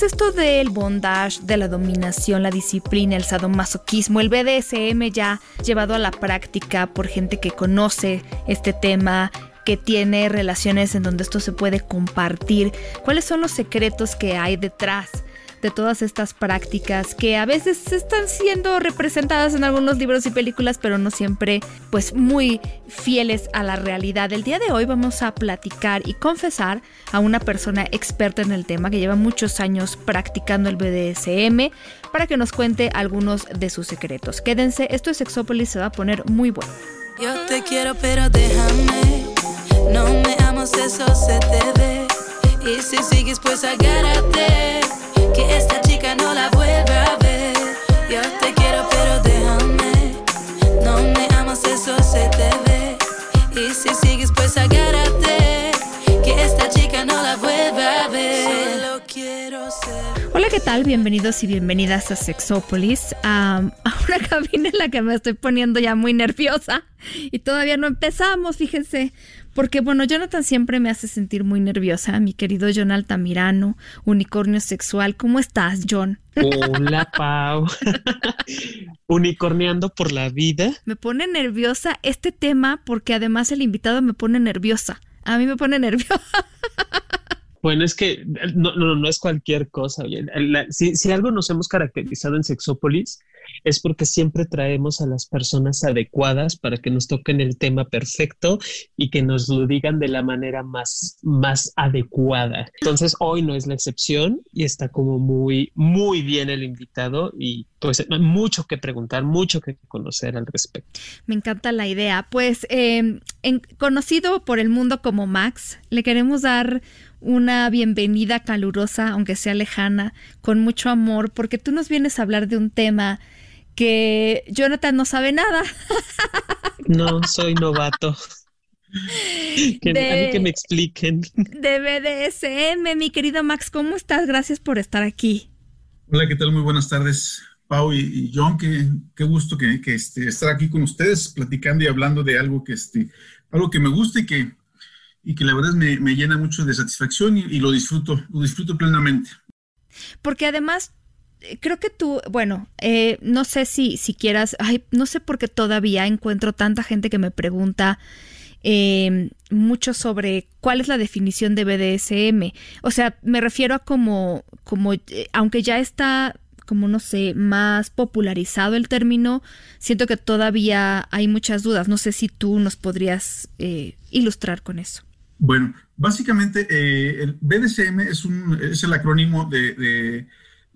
Es esto del bondage, de la dominación, la disciplina, el sadomasoquismo, el BDSM ya llevado a la práctica por gente que conoce este tema, que tiene relaciones en donde esto se puede compartir? ¿Cuáles son los secretos que hay detrás? De todas estas prácticas que a veces están siendo representadas en algunos libros y películas, pero no siempre pues muy fieles a la realidad. El día de hoy vamos a platicar y confesar a una persona experta en el tema que lleva muchos años practicando el BDSM para que nos cuente algunos de sus secretos. Quédense, esto es Sexópolis, se va a poner muy bueno. Yo te quiero, pero déjame. No me amas, eso se te ve. Y si sigues, pues agárrate que esta chica no la vuelva a ver. Yo te quiero, pero déjame. No me amas, eso se te ve. Y si sigues, pues agárrate. Que esta chica no la vuelva a ver. Solo quiero ser. Hola, ¿qué tal? Bienvenidos y bienvenidas a Sexópolis, a, a una cabina en la que me estoy poniendo ya muy nerviosa y todavía no empezamos, fíjense. Porque, bueno, Jonathan siempre me hace sentir muy nerviosa, mi querido John Altamirano, unicornio sexual. ¿Cómo estás, John? Hola, Pau. Unicorneando por la vida. Me pone nerviosa este tema porque además el invitado me pone nerviosa. A mí me pone nerviosa. Bueno, es que no, no, no es cualquier cosa. Si, si algo nos hemos caracterizado en Sexópolis es porque siempre traemos a las personas adecuadas para que nos toquen el tema perfecto y que nos lo digan de la manera más, más adecuada. Entonces, hoy no es la excepción y está como muy, muy bien el invitado y pues hay mucho que preguntar, mucho que conocer al respecto. Me encanta la idea. Pues, em, conocido por el mundo como Max, le queremos dar una bienvenida calurosa, aunque sea lejana, con mucho amor, porque tú nos vienes a hablar de un tema que Jonathan no sabe nada. No, soy novato. Que, que me expliquen. De BDSM, mi querido Max, ¿cómo estás? Gracias por estar aquí. Hola, ¿qué tal? Muy buenas tardes, Pau y, John. Qué, qué gusto que, que este, estar aquí con ustedes, platicando y hablando de algo que, este, algo que me gusta y que, y que la verdad me, me llena mucho de satisfacción y, lo disfruto, lo disfruto plenamente. Porque además creo que tú, bueno, eh, no sé si, si quieras, no sé por qué todavía encuentro tanta gente que me pregunta em, mucho sobre cuál es la definición de BDSM. O sea, me refiero a como, como, eh, aunque ya está como no sé, más popularizado el término, siento que todavía hay muchas dudas. No sé si tú nos podrías ilustrar con eso. Bueno, básicamente el BDSM es, un, es el acrónimo de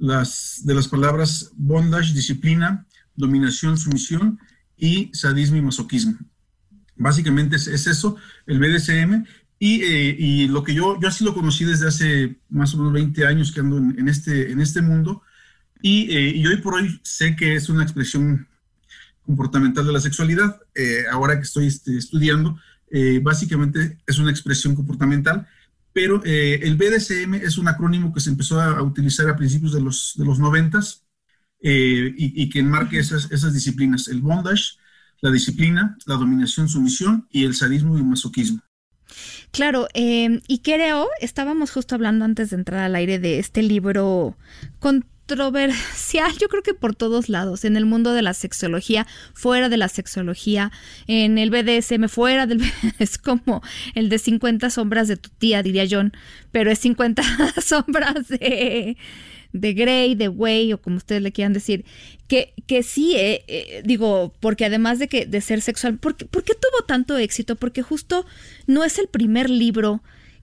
de las palabras bondage, disciplina, dominación, sumisión y sadismo y masoquismo. Básicamente es, eso, el BDSM. Y, eh, y, lo que yo, yo así lo conocí desde hace más o menos 20 años que ando en, este, en este mundo. Y, eh, y, hoy por hoy sé que es una expresión comportamental de la sexualidad. Eh, ahora que estoy este, estudiando, básicamente es una expresión comportamental pero eh, el BDSM es un acrónimo que se empezó a, utilizar a principios de los, de los 90 eh, y, que enmarque esas, esas disciplinas, el bondage, la disciplina, la dominación, sumisión y el sadismo y el masoquismo. Claro, eh, y creo, estábamos justo hablando antes de entrar al aire de este libro con controversial, yo creo que por todos lados, en el mundo de la sexología, fuera de la sexología, en el BDSM, fuera del es como el de 50 sombras de tu tía, diría John, pero es 50 sombras de, de Grey, de Way, o como ustedes le quieran decir, que, que sí, eh, eh, digo, porque además de que de ser sexual, ¿por qué, ¿por qué tuvo tanto éxito? Porque justo no es el primer libro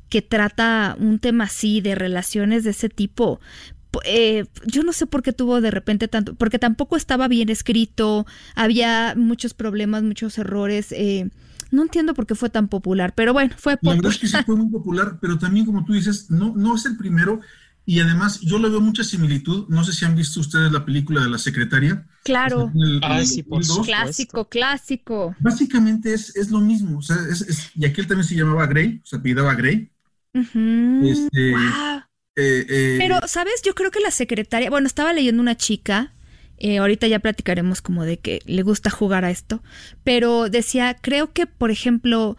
que trata un tema así de relaciones de ese tipo, eh, yo no sé por qué tuvo de repente tanto, porque tampoco estaba bien escrito, había muchos problemas, muchos errores. Eh, no entiendo por qué fue tan popular, pero bueno, fue popular. La verdad es que sí fue muy popular, pero también como tú dices, no, no es el primero Y además, yo le veo mucha similitud. No sé si han visto ustedes la película de la secretaria. Claro. Ah, sí, por. Clásico, clásico. Básicamente es, es lo mismo. O sea, es, es- y aquel también se llamaba Grey, se apellidaba Grey. Ujú. Este, Guau. Eh, eh, Pero, ¿sabes? Yo creo que la secretaria, bueno, estaba leyendo una chica, eh, ahorita ya platicaremos como de que le gusta jugar a esto, pero decía, creo que, por ejemplo,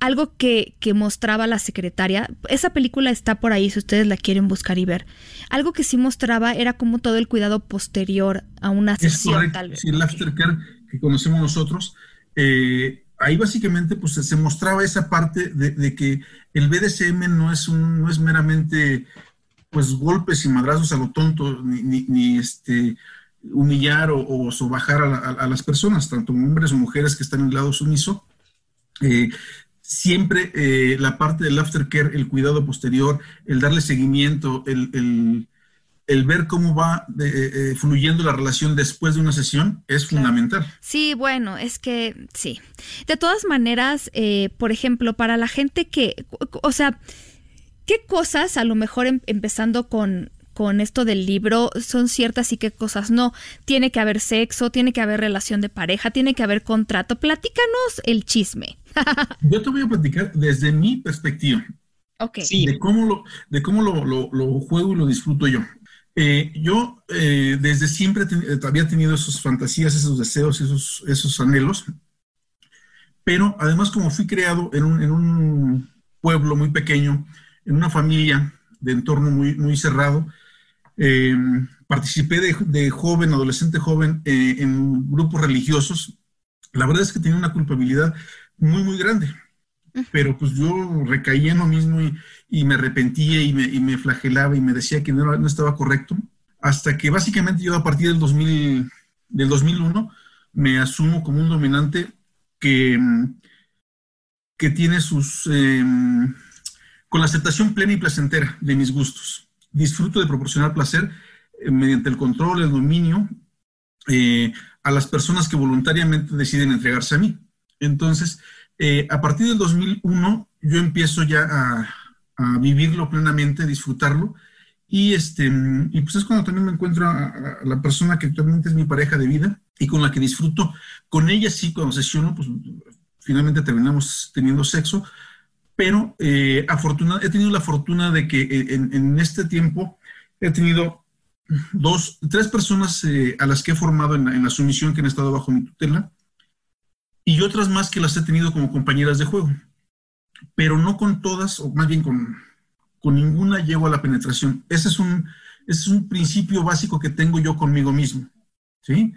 algo que, que mostraba la secretaria, esa película está por ahí si ustedes la quieren buscar y ver, algo que sí mostraba era como todo el cuidado posterior a una Es sesión, tal vez. sí, el aftercare que conocemos nosotros, eh, ahí básicamente pues se mostraba esa parte de, de que el BDSM no es, un, no es meramente pues golpes y madrazos a lo tonto, ni, ni- ni, este, humillar o, o sobajar a, la- a- a las personas, tanto hombres o mujeres que están en el lado sumiso. Eh, siempre eh, la parte del aftercare, el cuidado posterior, el darle seguimiento, el, el- el ver cómo va eh, eh, fluyendo la relación después de una sesión es Claro. fundamental. Sí, bueno, es que sí. De todas maneras, por ejemplo, para la gente que, o sea, ¿qué cosas, a lo mejor em- empezando con, con esto del libro, son ciertas y qué cosas no? Tiene que haber sexo, tiene que haber relación de pareja, tiene que haber contrato. Platícanos el chisme. Yo te voy a platicar desde mi perspectiva, Ok. Sí. de cómo lo, de cómo lo, lo- lo juego y lo disfruto yo. Eh, yo eh, desde siempre ten- eh, había tenido esas fantasías, esos deseos, esos, esos anhelos, pero además como fui creado en un, en un pueblo muy pequeño, en una familia de entorno muy, muy cerrado, eh, participé de, de joven, adolescente joven, eh, en grupos religiosos. La verdad es que tenía una culpabilidad muy, muy grande. Pero pues yo recaía en lo mismo y, y me arrepentía y me, y me flagelaba y me decía que no, no estaba correcto. Hasta que básicamente yo a partir del, 2000, del 2001 me asumo como un dominante que, que tiene sus... eh, con la aceptación plena y placentera de mis gustos. Disfruto de proporcionar placer eh, mediante el control, el dominio eh, a las personas que voluntariamente deciden entregarse a mí. Entonces, eh, a partir del 2001, yo empiezo ya a, a vivirlo plenamente, disfrutarlo. Y, este, y pues es cuando también me encuentro a, a la persona que actualmente es mi pareja de vida y con la que disfruto. Con ella sí, cuando sesiono, pues finalmente terminamos teniendo sexo, pero eh, afortuna- he tenido la fortuna de que eh, en, en este tiempo he tenido dos, tres personas eh, a las que he formado en la, en la sumisión que han estado bajo mi tutela y otras más que las he tenido como compañeras de juego, pero no con todas, o más bien con, con ninguna llego a la penetración. Ese es un, ese es un principio básico que tengo yo conmigo mismo, ¿sí?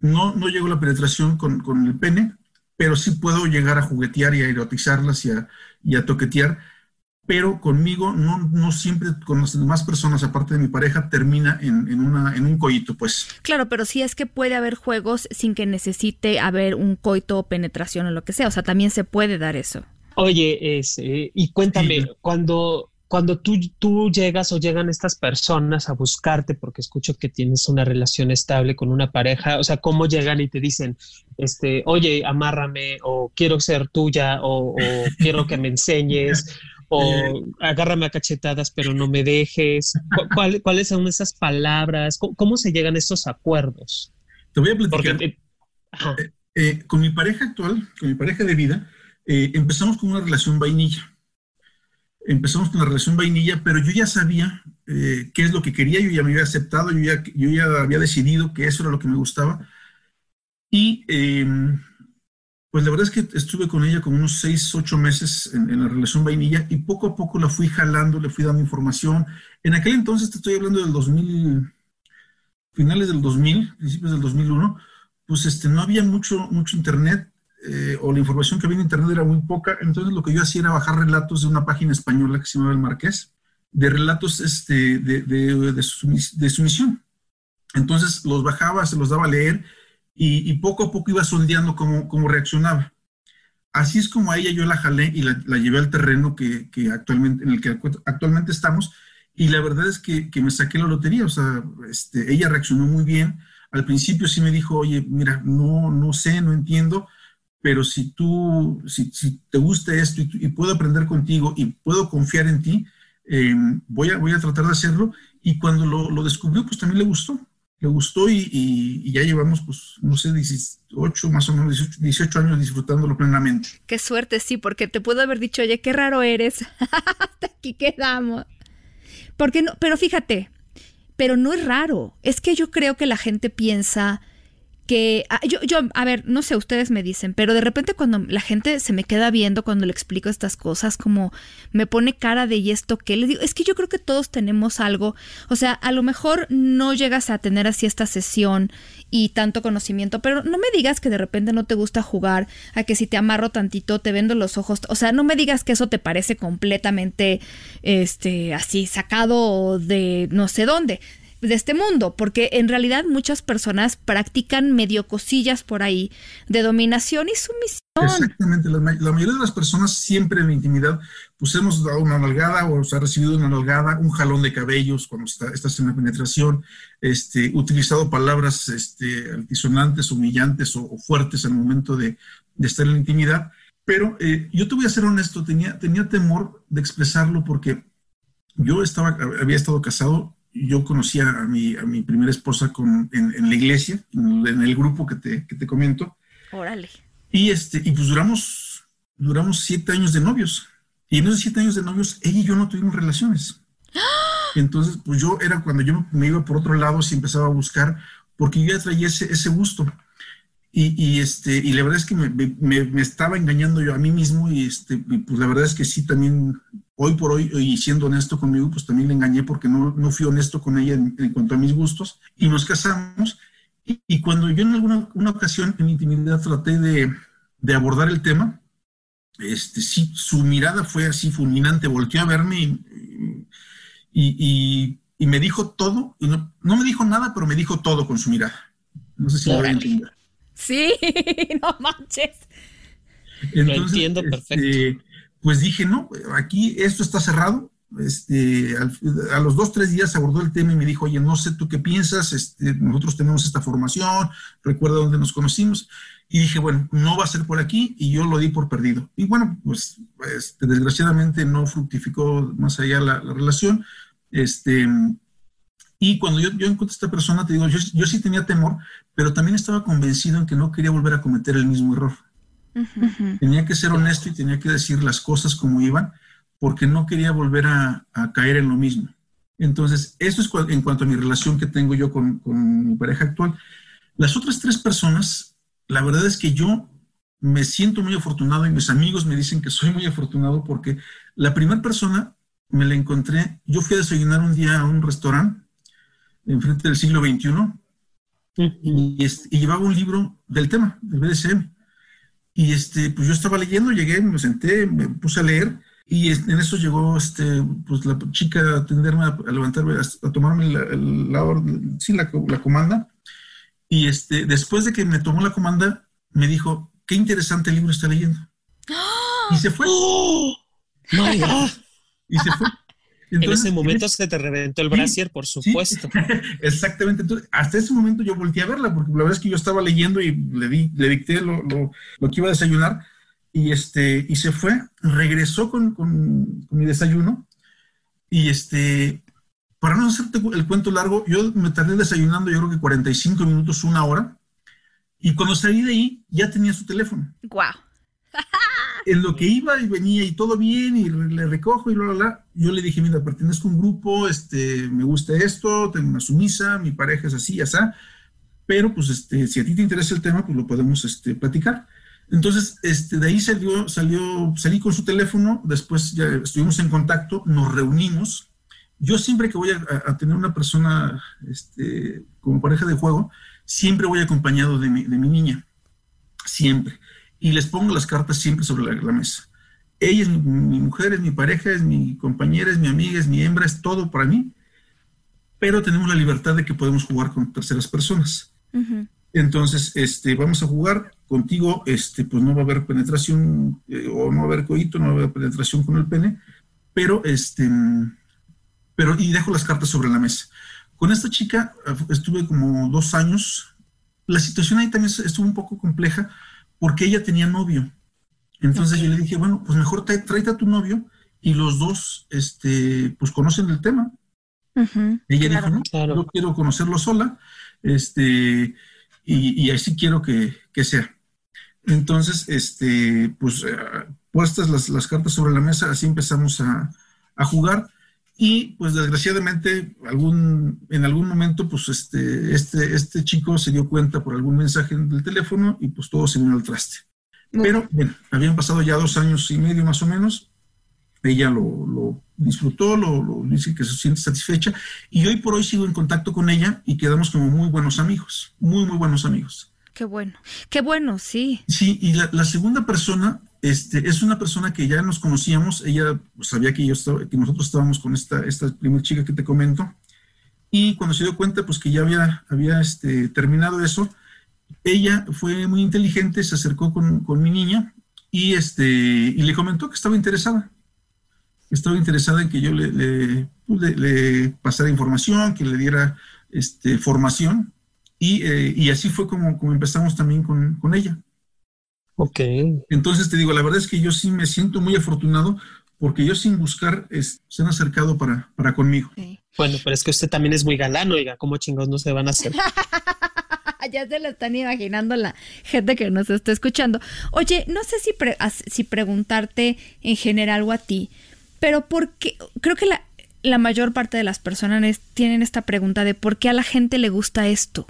No, no llego a la penetración con, con el pene, pero sí puedo llegar a juguetear y a erotizarlas y a, y a toquetear, pero conmigo no, no siempre con las demás personas, aparte de mi pareja, termina en, en, una, en un coito, pues. Claro, pero sí es que puede haber juegos sin que necesite haber un coito o penetración o lo que sea. O sea, también se puede dar eso. Oye, ese, y cuéntame, Sí. cuando, cuando tú, tú llegas o llegan estas personas a buscarte, porque escucho que tienes una relación estable con una pareja, o sea, ¿cómo llegan y te dicen, este, oye, amárrame, o quiero ser tuya, o, o quiero que me enseñes, o agárrame a cachetadas, pero no me dejes? ¿Cu- cuál- ¿Cuáles son esas palabras? ¿Cómo, cómo se llegan a estos acuerdos? Te voy a Porque, platicar. eh, ajá, Eh, con mi pareja actual, con mi pareja de vida, eh, empezamos con una relación vainilla. Empezamos con la relación vainilla, pero yo ya sabía eh, qué es lo que quería, yo ya me había aceptado, yo ya, yo ya había decidido que eso era lo que me gustaba. Y eh, pues la verdad es que estuve con ella como unos seis, ocho meses en, en la relación vainilla y poco a poco la fui jalando, le fui dando información. En aquel entonces, te estoy hablando del 2000, finales del 2000, principios del 2001, pues este, no había mucho, mucho internet eh, o la información que había en internet era muy poca, entonces lo que yo hacía era bajar relatos de una página española que se llamaba El Marqués, de relatos este, de, de, de, sumis, de sumisión. Entonces los bajaba, se los daba a leer y, y poco a poco iba sondeando cómo, cómo, reaccionaba. Así es como a ella yo la jalé y la, la llevé al terreno que, que, actualmente, en el que actualmente estamos y la verdad es que, que me saqué la lotería, o sea, este, ella reaccionó muy bien. Al principio sí me dijo, oye, mira, no, no sé, no entiendo, pero si tú, si, si te gusta esto y, y, puedo aprender contigo y puedo confiar en ti, eh, voy, a, voy a tratar de hacerlo. Y cuando lo, lo descubrió, pues también le gustó. Le gustó y, y, ya llevamos, pues, no sé, 18, más o menos 18, 18, años disfrutándolo plenamente. Qué suerte, sí, porque te puedo haber dicho, oye, qué raro eres. Hasta aquí quedamos. Porque no, pero fíjate, pero no es raro. Es que yo creo que la gente piensa que ah, yo, yo, a ver, no sé, ustedes me dicen, pero de repente cuando la gente se me queda viendo cuando le explico estas cosas, como me pone cara de y esto que le digo, es que yo creo que todos tenemos algo, o sea, a lo mejor no llegas a tener así esta sesión y tanto conocimiento, pero no me digas que de repente no te gusta jugar, a que si te amarro tantito te vendo los ojos, o sea, no me digas que eso te parece completamente, este, así sacado de no sé dónde de este mundo, porque en realidad muchas personas practican medio cosillas por ahí de dominación y sumisión. Exactamente, la, mayoría de las personas siempre en la intimidad, pues hemos dado una nalgada o se ha recibido una nalgada, un jalón de cabellos cuando está, estás en la penetración, este, utilizado palabras este, altisonantes, humillantes o, fuertes al momento de, de, estar en la intimidad. Pero eh, yo te voy a ser honesto, tenía, tenía temor de expresarlo porque yo estaba, había estado casado yo conocí a mi, a mi primera esposa con, en, la iglesia, en el, grupo que te, que te comento. Órale. Y, este, y pues duramos, duramos siete años de novios. Y en esos siete años de novios, ella y yo no tuvimos relaciones. Entonces, pues yo era cuando yo me iba por otro lado, si empezaba a buscar, porque yo ya traía ese, ese gusto. Y, y, este, y la verdad es que me, me, me, estaba engañando yo a mí mismo y, este, pues la verdad es que sí, también hoy por hoy, y siendo honesto conmigo, pues también le engañé porque no, no fui honesto con ella en, cuanto a mis gustos y nos casamos. Y, cuando yo en alguna una ocasión en intimidad traté de, de, abordar el tema, este, sí, su mirada fue así fulminante, volteó a verme y, y, y me dijo todo, y no, no, me dijo nada, pero me dijo todo con su mirada. No sé si lo voy a entender. Sí, no manches. lo entiendo este, perfecto pues dije, no, aquí esto está cerrado. Este, a los dos, tres días abordó el tema y me dijo, oye, no sé tú qué piensas, este, nosotros tenemos esta formación, recuerda dónde nos conocimos. Y dije, bueno, no va a ser por aquí y yo lo di por perdido. Y bueno, pues este, desgraciadamente no fructificó más allá la, relación. Este, y cuando yo, yo encontré a esta persona, te digo, yo, yo sí tenía temor, pero también estaba convencido en que no quería volver a cometer el mismo error. Tenía que ser honesto y tenía que decir las cosas como iban, porque no quería volver a, caer en lo mismo. Entonces, eso es en cuanto a mi relación que tengo yo con, mi pareja actual. Las otras tres personas, la verdad es que yo me siento muy afortunado y mis amigos me dicen que soy muy afortunado porque la primera persona me la encontré, yo fui a desayunar un día a un restaurante enfrente del siglo XXI y, y, llevaba un libro del tema, del BDSM. Y este, pues yo estaba leyendo, llegué, me senté, me puse a leer y en eso llegó este, pues la chica a atenderme, a, levantarme, a, tomarme la, la, sí, la, la, comanda. Y este, después de que me tomó la comanda, me dijo, qué interesante libro está leyendo. Y se fue. ¡Oh! y se fue en ese momento se te reventó el brasier, por supuesto. exactamente. Entonces, hasta ese momento yo volteé a verla, porque la verdad es que yo estaba leyendo y le, di, le dicté lo, lo, lo, que iba a desayunar, y, este, y se fue, regresó con, con, mi desayuno, y este, para no hacerte el cuento largo, yo me tardé desayunando, yo creo que 45 minutos, una hora, y cuando salí de ahí, ya tenía su teléfono. ¡Guau! en lo que iba y venía y todo bien y le recojo y bla, bla, bla, yo le dije, mira, pertenezco a un grupo, este, me gusta esto, tengo una sumisa, mi pareja es así, así, pero pues este, si a ti te interesa el tema, pues lo podemos este, platicar. Entonces, este, de ahí salió, salió, salí con su teléfono, después ya estuvimos en contacto, nos reunimos. Yo siempre que voy a, tener una persona este, como pareja de juego, siempre voy acompañado de mi, de mi niña, siempre y les pongo las cartas siempre sobre la, mesa. Ella es mi, mujer, es mi pareja, es mi compañera, es mi amiga, es mi hembra, es todo para mí, pero tenemos la libertad de que podemos jugar con terceras personas. Entonces, este, vamos a jugar contigo, este, pues no va a haber penetración eh, o no va a haber coito, no va a haber penetración con el pene, pero este, pero y dejo las cartas sobre la mesa. Con esta chica estuve como dos años. La situación ahí también estuvo un poco compleja porque ella tenía novio. Entonces yo le dije, bueno, pues mejor tráete a tu novio y los dos, este, pues conocen el tema. Ella dijo, no, yo quiero conocerlo sola, este, y, así quiero que, sea. Entonces, este, pues, eh, puestas las, cartas sobre la mesa, así empezamos a, a jugar. Y pues desgraciadamente algún, en algún momento pues este, este, este chico se dio cuenta por algún mensaje del teléfono y pues todo se vino al traste. Pero bueno, habían pasado ya dos años y medio más o menos. Ella lo, disfrutó, lo, dice que se siente satisfecha y hoy por hoy sigo en contacto con ella y quedamos como muy buenos amigos, muy, muy buenos amigos. Qué bueno, qué bueno, sí. Sí, y la, segunda persona este, es una persona que ya nos conocíamos, ella sabía que, yo estaba, que nosotros estábamos con esta, esta primera chica que te comento, y cuando se dio cuenta pues que ya había, había este, terminado eso, ella fue muy inteligente, se acercó con, mi niña y, este, y le comentó que estaba interesada. Estaba interesada en que yo le, le, pues, pasara información, que le diera este, formación. Y, eh, así fue como, como empezamos también con, ella. Ok. Entonces te digo, la verdad es que yo sí me siento muy afortunado porque yo sin buscar se han acercado para, para conmigo. Bueno, pero es que usted también es muy galán, oiga, ¿cómo chingados no se van a hacer? ya se lo están imaginando la gente que nos está escuchando. Oye, no sé si, si preguntarte en general o a ti, pero porque creo que la, la mayor parte de las personas tienen esta pregunta de por qué a la gente le gusta esto,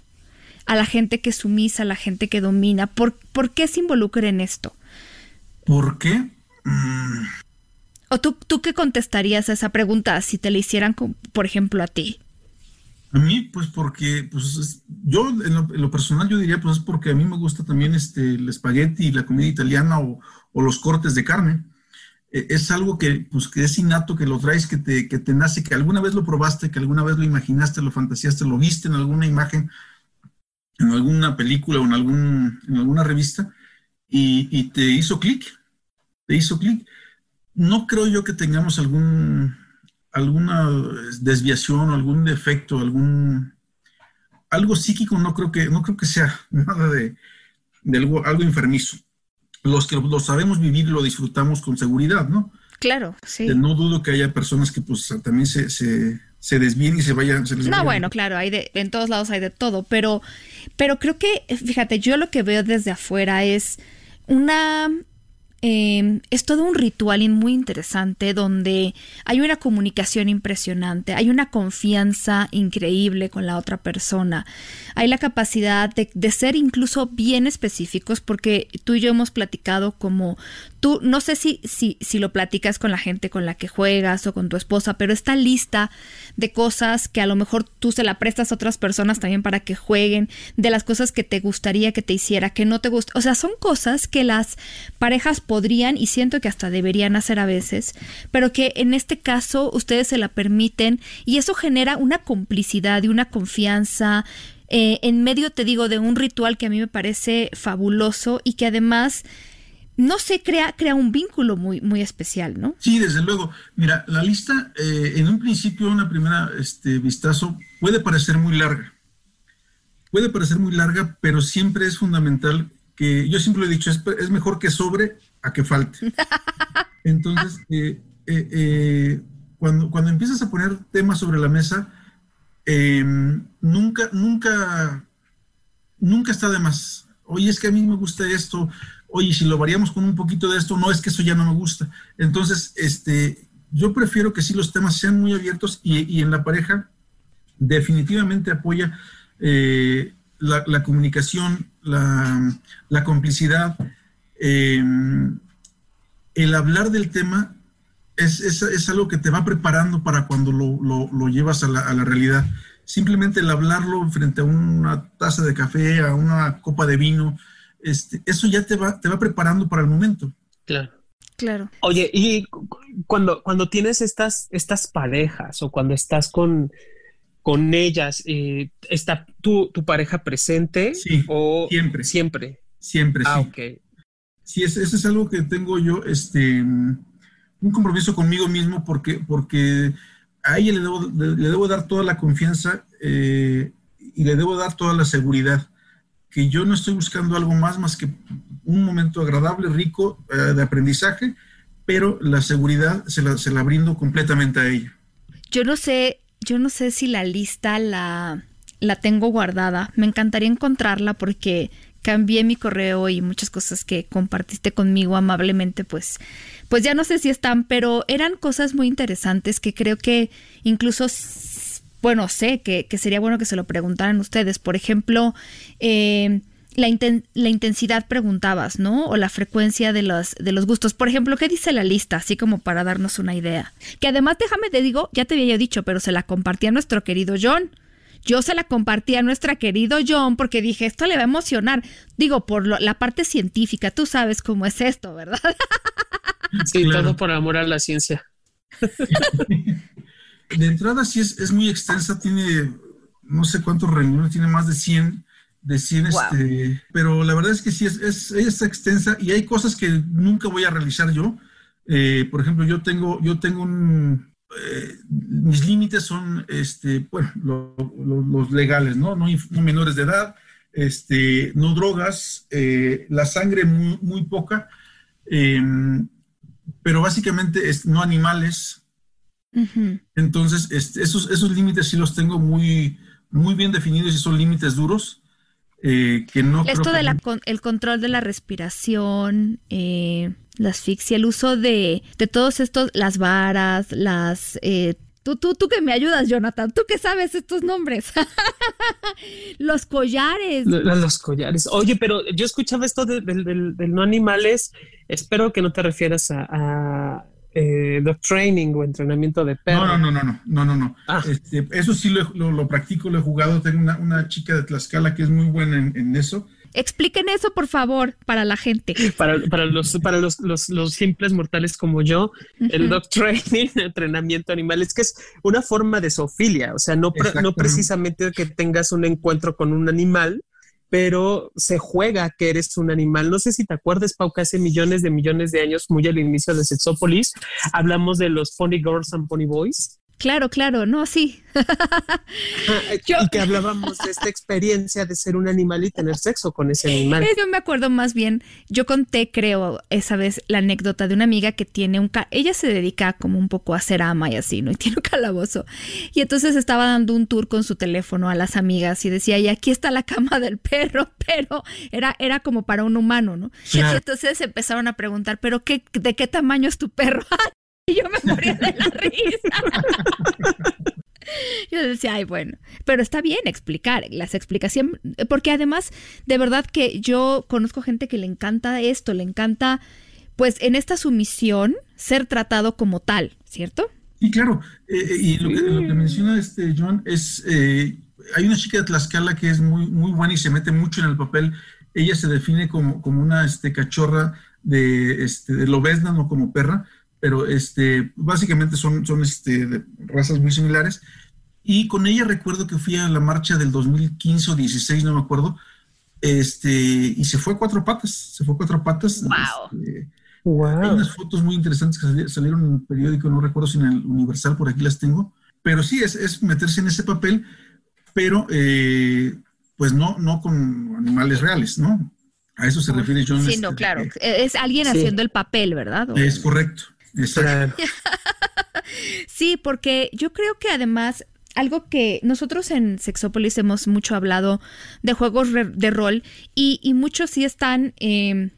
a la gente que sumisa, a la gente que domina, ¿por, ¿por qué se involucra en esto? ¿Por qué? Mm. ¿O tú, tú qué contestarías a esa pregunta si te la hicieran, por ejemplo, a ti? A mí, pues porque, pues yo en lo, personal yo diría, pues es porque a mí me gusta también este, el espagueti y la comida italiana o, los cortes de carne. E, es algo que, pues, que es innato, que lo traes, que te, que te nace, que alguna vez lo probaste, que alguna vez lo imaginaste, lo fantaseaste, lo viste en alguna imagen, en alguna película o en, algún, en alguna revista y, y te hizo clic, te hizo clic. No creo yo que tengamos algún alguna desviación, algún defecto, algún algo psíquico, no creo que, no creo que sea nada de, algo, algo enfermizo. Los que lo sabemos vivir lo disfrutamos con seguridad, ¿no? Claro, sí. no dudo que haya personas que pues también se, se, se desvíen y se vayan. no, bueno, claro, hay de, en todos lados hay de todo, pero, pero creo que, fíjate, yo lo que veo desde afuera es una Em, es todo un ritual muy interesante donde hay una comunicación impresionante, hay una confianza increíble con la otra persona, hay la capacidad de, de, ser incluso bien específicos porque tú y yo hemos platicado como tú, no sé si, si, si lo platicas con la gente con la que juegas o con tu esposa, pero esta lista de cosas que a lo mejor tú se la prestas a otras personas también para que jueguen, de las cosas que te gustaría que te hiciera, que no te gusta, o sea, son cosas que las parejas podrían y siento que hasta deberían hacer a veces, pero que en este caso ustedes se la permiten y eso genera una complicidad y una confianza, eh, en medio, te digo, de un ritual que a mí me parece fabuloso y que además no se crea, crea un vínculo muy, muy especial, ¿no? Sí, desde luego. Mira, la lista, eh, en un principio, una primera este, vistazo, puede parecer muy larga. Puede parecer muy larga, pero siempre es fundamental que, yo siempre lo he dicho, es, mejor que sobre a que falte. Entonces, eh, eh, cuando, cuando empiezas a poner temas sobre la mesa, em, nunca, nunca, nunca está de más. Oye, es que a mí me gusta esto, oye, si lo variamos con un poquito de esto, no es que eso ya no me gusta. Entonces, este, yo prefiero que sí los temas sean muy abiertos y, en la pareja definitivamente apoya eh, la, comunicación, la, complicidad, em, el hablar del tema es, algo que te va preparando para cuando lo, llevas a la, a la, realidad. Simplemente el hablarlo frente a una taza de café, a una copa de vino, este, eso ya te va, te va preparando para el momento. Claro. Claro. Oye, y cuando, cuando tienes estas, estas parejas o cuando estás con, con ellas, eh, ¿está tu, tu, pareja presente? Sí, o siempre. Siempre. Siempre, ah, sí. ok. Sí, eso, es algo que tengo yo, este, un compromiso conmigo mismo porque, porque a ella le debo, le debo dar toda la confianza eh, y le debo dar toda la seguridad que yo no estoy buscando algo más más que un momento agradable, rico, eh, de aprendizaje, pero la seguridad se la, se la brindo completamente a ella. Yo no sé, yo no sé si la lista la, la tengo guardada. Me encantaría encontrarla porque cambié mi correo y muchas cosas que compartiste conmigo amablemente, pues, pues ya no sé si están, pero eran cosas muy interesantes que creo que incluso, bueno, sé que, que sería bueno que se lo preguntaran ustedes. Por ejemplo, eh, la, la, intensidad preguntabas, ¿no? O la frecuencia de los, de los gustos. Por ejemplo, ¿qué dice la lista? Así como para darnos una idea. Que además, déjame te digo, ya te había dicho, pero se la compartí a nuestro querido John. Yo se la compartí a nuestro querido John porque dije, esto le va a emocionar. Digo, por lo, la parte científica, tú sabes cómo es esto, ¿verdad? Sí, claro. todo por amor a la ciencia. De entrada sí es, es muy extensa, tiene no sé cuántos renglones, tiene más de 100 de 100, wow. este, pero la verdad es que sí, es, es, ella está extensa y hay cosas que nunca voy a realizar yo. Eh, por ejemplo, yo tengo, yo tengo un, eh, mis límites son, este, bueno, lo, lo, los legales, ¿no? ¿no? No, menores de edad, este, no drogas, eh, la sangre muy, muy poca, em, pero básicamente es, no animales. Uh -huh. Entonces, este, esos, esos límites sí los tengo muy, muy bien definidos y son límites duros. Eh, que no Esto del de el control de la respiración, eh, la asfixia, el uso de, de todos estos, las varas, las... Eh, tú, tú, tú que me ayudas, Jonathan, tú que sabes estos nombres. los collares. Los, los, collares. Oye, pero yo escuchaba esto del de, de, de, no animales, espero que no te refieras a, a eh, dog training o entrenamiento de perro. No, no, no, no, no, no, no. Ah. Este, eso sí lo, lo, lo, practico, lo he jugado. Tengo una, una, chica de Tlaxcala que es muy buena en, en eso. Expliquen eso, por favor, para la gente. Para, para, los, para los, los, los simples mortales como yo, uh -huh. el dog training, entrenamiento animal, es que es una forma de zoofilia, o sea, no, no precisamente que tengas un encuentro con un animal, pero se juega que eres un animal. No sé si te acuerdas, Pau, que hace millones de millones de años, muy al inicio de Sexópolis, hablamos de los Pony Girls and Pony Boys. Claro, claro, no, sí. yo, y que hablábamos de esta experiencia de ser un animal y tener sexo con ese animal. Yo me acuerdo más bien, yo conté, creo, esa vez la anécdota de una amiga que tiene un... Ella se dedica como un poco a ser ama y así, ¿no? Y tiene un calabozo. Y entonces estaba dando un tour con su teléfono a las amigas y decía, y aquí está la cama del perro, pero era, era como para un humano, ¿no? Claro. Y entonces empezaron a preguntar, pero qué, ¿de qué tamaño es tu perro? Y yo me moría de la risa. Yo decía, ay, bueno, pero está bien explicar las explicaciones, porque además, de verdad que yo conozco gente que le encanta esto, le encanta, pues en esta sumisión, ser tratado como tal, ¿cierto? Y claro, eh, y lo que, lo que, menciona este John es, eh, hay una chica de Tlaxcala que es muy, muy buena y se mete mucho en el papel. Ella se define como, como una este, cachorra de, este, de lobesna, no como perra, pero este, básicamente son, son este, de razas muy similares. Y con ella recuerdo que fui a la marcha del 2015 o 16, no me acuerdo, este, y se fue a cuatro patas, se fue a cuatro patas. Wow. Este, wow. Hay unas fotos muy interesantes que salieron en el periódico, no recuerdo si en el Universal, por aquí las tengo, pero sí, es, es meterse en ese papel, pero eh, pues no, no con animales reales, ¿no? A eso se refiere John. Sí, este, no, claro. Es alguien sí. haciendo el papel, ¿verdad? Es correcto. Sí, porque yo creo que además algo que nosotros en Sexópolis hemos mucho hablado de juegos de rol y, y muchos sí están eh,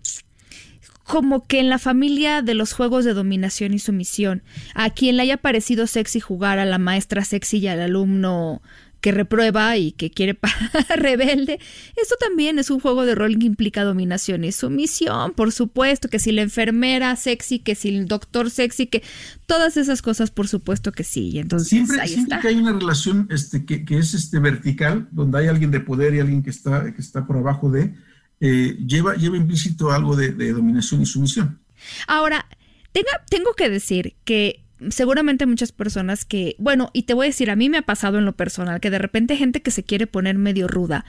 como que en la familia de los juegos de dominación y sumisión. A quien le haya parecido sexy jugar a la maestra sexy y al alumno que reprueba y que quiere rebelde. Eso también es un juego de rol que implica dominación y sumisión, por supuesto, que si la enfermera sexy, que si el doctor sexy, que todas esas cosas, por supuesto que sí. Entonces siempre, ahí siempre está. que hay una relación este, que, que, es este, vertical, donde hay alguien de poder y alguien que está, que está por abajo de, eh, lleva, lleva implícito algo de, de dominación y sumisión. Ahora, tenga, tengo que decir que seguramente muchas personas que, bueno, y te voy a decir, a mí me ha pasado en lo personal, que de repente gente que se quiere poner medio ruda,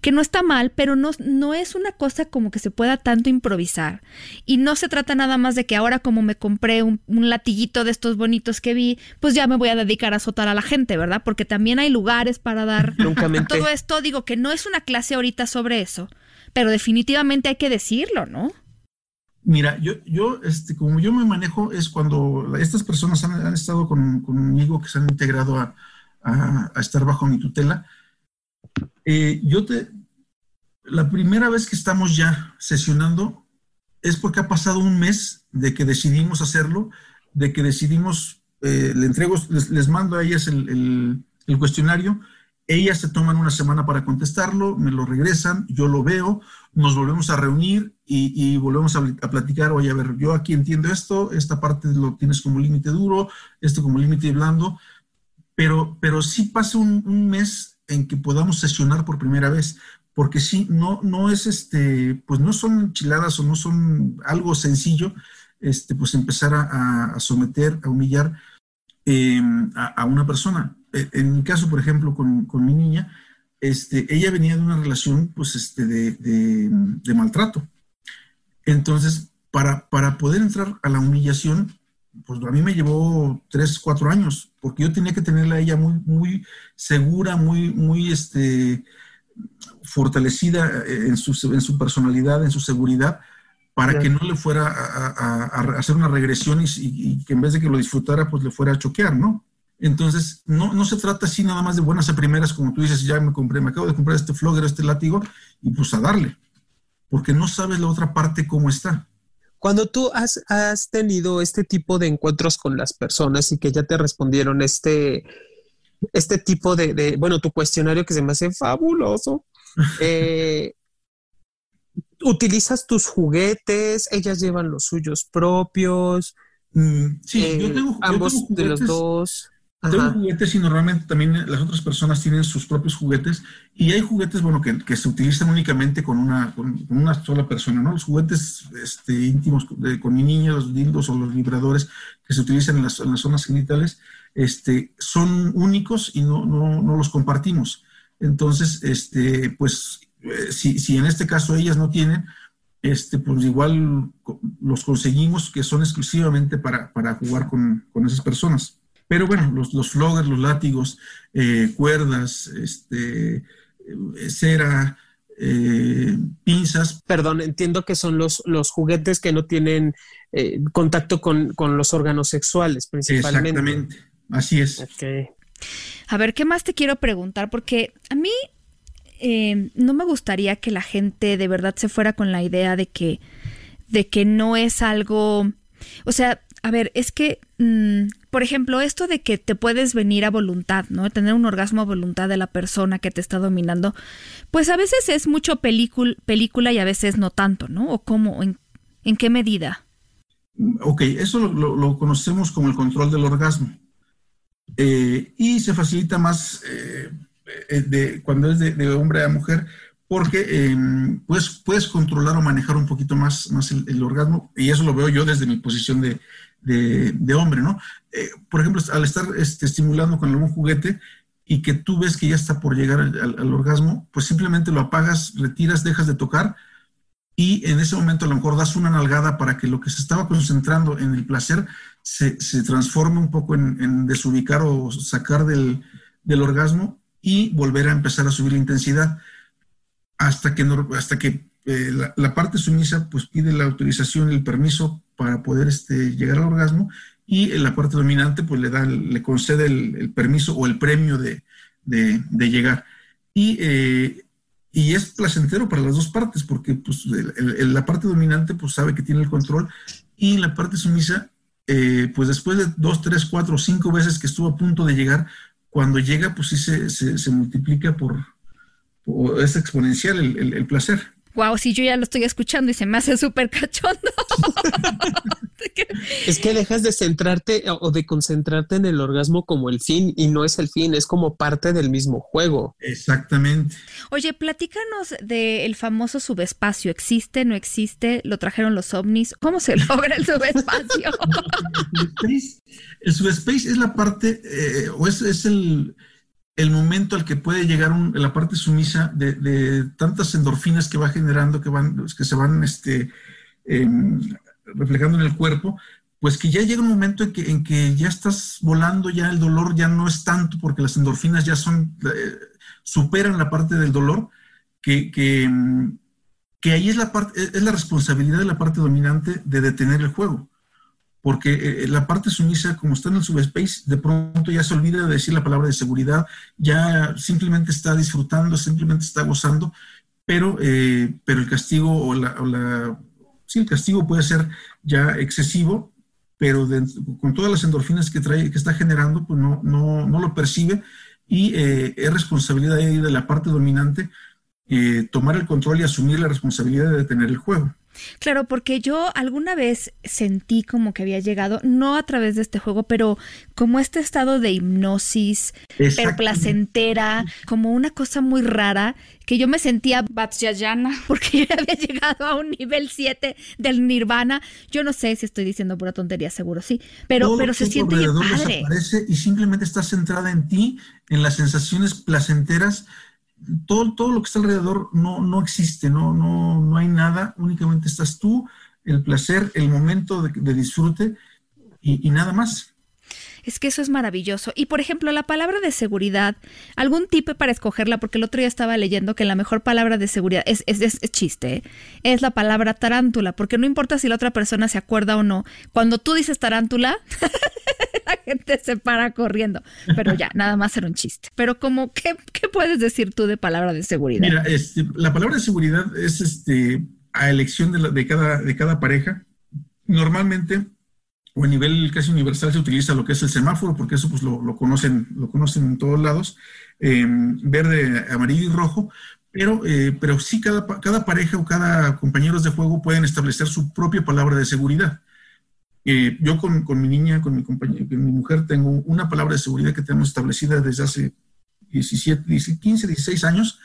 que no está mal, pero no, no es una cosa como que se pueda tanto improvisar. Y no se trata nada más de que ahora como me compré un, un latiguito de estos bonitos que vi, pues ya me voy a dedicar a azotar a la gente, ¿verdad? Porque también hay lugares para dar todo esto. Digo que no es una clase ahorita sobre eso, pero definitivamente hay que decirlo, ¿no? Mira, yo, yo este, como yo me manejo es cuando estas personas han, estado conmigo, que se han integrado a, estar bajo mi tutela. Eh, yo te, la primera vez que estamos ya sesionando es porque ha pasado un mes de que decidimos hacerlo, de que decidimos, eh, le entrego, les, mando a ellas el, el cuestionario ellas se toman una semana para contestarlo, me lo regresan, yo lo veo, nos volvemos a reunir y, volvemos a, platicar, oye, a ver, yo aquí entiendo esto, esta parte lo tienes como límite duro, esto como límite blando, pero, pero sí pasa un, mes en que podamos sesionar por primera vez, porque sí, no, no es este, pues no son enchiladas o no son algo sencillo, este, pues empezar a, someter, a humillar em, a una persona en mi caso, por ejemplo, con, mi niña, este, ella venía de una relación pues, este, de, maltrato. Entonces, para, para, poder entrar a la humillación, pues a mí me llevó tres, cuatro años, porque yo tenía que tenerla a ella muy, muy segura, muy, muy este, fortalecida en su, en su personalidad, en su seguridad, para que no le fuera a, hacer una regresión y, y, que en vez de que lo disfrutara, pues le fuera a choquear, ¿no? Entonces, no, no se trata así nada más de buenas a primeras, como tú dices, ya me compré, me acabo de comprar este flogger, este látigo, y pues a darle, porque no sabes la otra parte cómo está. Cuando tú has, has tenido este tipo de encuentros con las personas y que ya te respondieron este, este tipo de, bueno, tu cuestionario que se me hace fabuloso, eh, ¿utilizas tus juguetes? ¿Ellas llevan los suyos propios? Mm, sí, yo eh, tengo, ambos de los dos. Tengo juguetes y normalmente también las otras personas tienen sus propios juguetes y hay juguetes, bueno, que, que se utilizan únicamente con una, con, una sola persona, ¿no? Los juguetes este, íntimos con mi niña, los dildos o los vibradores que se utilizan en las, en las zonas genitales, este, son únicos y no, no, no los compartimos. Entonces, este, pues, eh, si, si en este caso ellas no tienen, este, pues igual los conseguimos que son exclusivamente para, para jugar con, con esas personas. Pero bueno, los, los floggers, los látigos, eh, cuerdas, este, eh, cera, eh, pinzas. Perdón, entiendo que son los, los juguetes que no tienen contacto con, los órganos sexuales, principalmente. Exactamente, así es. A ver, ¿qué más te quiero preguntar? Porque a mí no me gustaría que la gente de verdad se fuera con la idea de que, de que no es algo, o sea, a ver, es que, mm, por ejemplo, esto de que te puedes venir a voluntad, ¿no? Tener un orgasmo a voluntad de la persona que te está dominando, pues a veces es mucho película y a veces no tanto, ¿no? ¿O cómo? ¿En, qué medida? Ok, eso lo, conocemos como el control del orgasmo. Eh, y se facilita más eh, eh, cuando es de, hombre a mujer porque em, pues, puedes controlar o manejar un poquito más el, orgasmo, y eso lo veo yo desde mi posición de, de, hombre, ¿no? Eh, por ejemplo, al estar este, estimulando con algún juguete y que tú ves que ya está por llegar al, orgasmo, pues simplemente lo apagas, retiras, dejas de tocar y en ese momento a lo mejor das una nalgada para que lo que se estaba concentrando en el placer se, transforme un poco en, desubicar o sacar del, orgasmo y volver a empezar a subir la intensidad hasta que, hasta que eh, la, parte sumisa pues pide la autorización el permiso para poder este, llegar al orgasmo y la parte dominante pues le da, le concede el, permiso o el premio de, llegar. Y, eh, y, es placentero para las dos partes porque pues, la parte dominante pues sabe que tiene el control y la parte sumisa eh, pues después de dos, tres, cuatro, cinco veces que estuvo a punto de llegar, cuando llega pues sí se, multiplica por, es exponencial el placer wow, si yo ya lo estoy escuchando y se me hace súper cachondo. es que dejas de centrarte o de concentrarte en el orgasmo como el fin y no es el fin, es como parte del mismo juego. Exactamente. Oye, platícanos del famoso subespacio. ¿Existe, no existe? ¿Lo trajeron los ovnis? ¿Cómo se logra el subespacio? el subespace es la parte, eh, o es, es el el momento al que puede llegar la parte sumisa de, tantas endorfinas que va generando, que, van, que se van este, em, reflejando en el cuerpo, pues que ya llega un momento en que, en que, ya estás volando, ya el dolor ya no es tanto porque las endorfinas ya son, eh, superan la parte del dolor, que, em, que ahí es la, parte, es la responsabilidad de la parte dominante de detener el juego. Porque eh, la parte sumisa, como está en el subspace, de pronto ya se olvida de decir la palabra de seguridad, ya simplemente está disfrutando, simplemente está gozando, pero, eh, pero el castigo o la, Sí, el castigo puede ser ya excesivo, pero con todas las endorfinas que trae, que está generando, pues no, no, no lo percibe y eh, es responsabilidad de la parte dominante eh, tomar el control y asumir la responsabilidad de detener el juego. Claro, porque yo alguna vez sentí como que había llegado, no a través de este juego, pero como este estado de hipnosis, pero placentera, como una cosa muy rara, que yo me sentía Batsyayana, porque yo había llegado a un nivel 7 del Nirvana. Yo no sé si estoy diciendo pura tontería, seguro sí, pero, pero se siente padre. y simplemente estás centrada en ti, en las sensaciones placenteras todo, todo lo que está alrededor no, no existe, no, no, no hay nada, únicamente estás tú, el placer, el momento de, disfrute y, nada más. Es que eso es maravilloso. Y por ejemplo, la palabra de seguridad, algún tipo para escogerla, porque el otro día estaba leyendo que la mejor palabra de seguridad es, es, chiste, ¿eh? es la palabra tarántula, porque no importa si la otra persona se acuerda o no. Cuando tú dices tarántula, la gente se para corriendo. Pero ya, nada más era un chiste. Pero como, ¿qué, puedes decir tú de palabra de seguridad? Mira, este, la palabra de seguridad es este, a elección de, de, cada, de cada pareja. Normalmente o a nivel casi universal se utiliza lo que es el semáforo, porque eso pues lo, conocen, lo conocen en todos lados, em, verde, amarillo y rojo, pero, eh, pero sí cada, cada pareja o cada compañeros de juego pueden establecer su propia palabra de seguridad. Eh, yo con, con, mi niña, con mi compañera, con mi mujer, tengo una palabra de seguridad que tenemos establecida desde hace 17, 15, 16 años.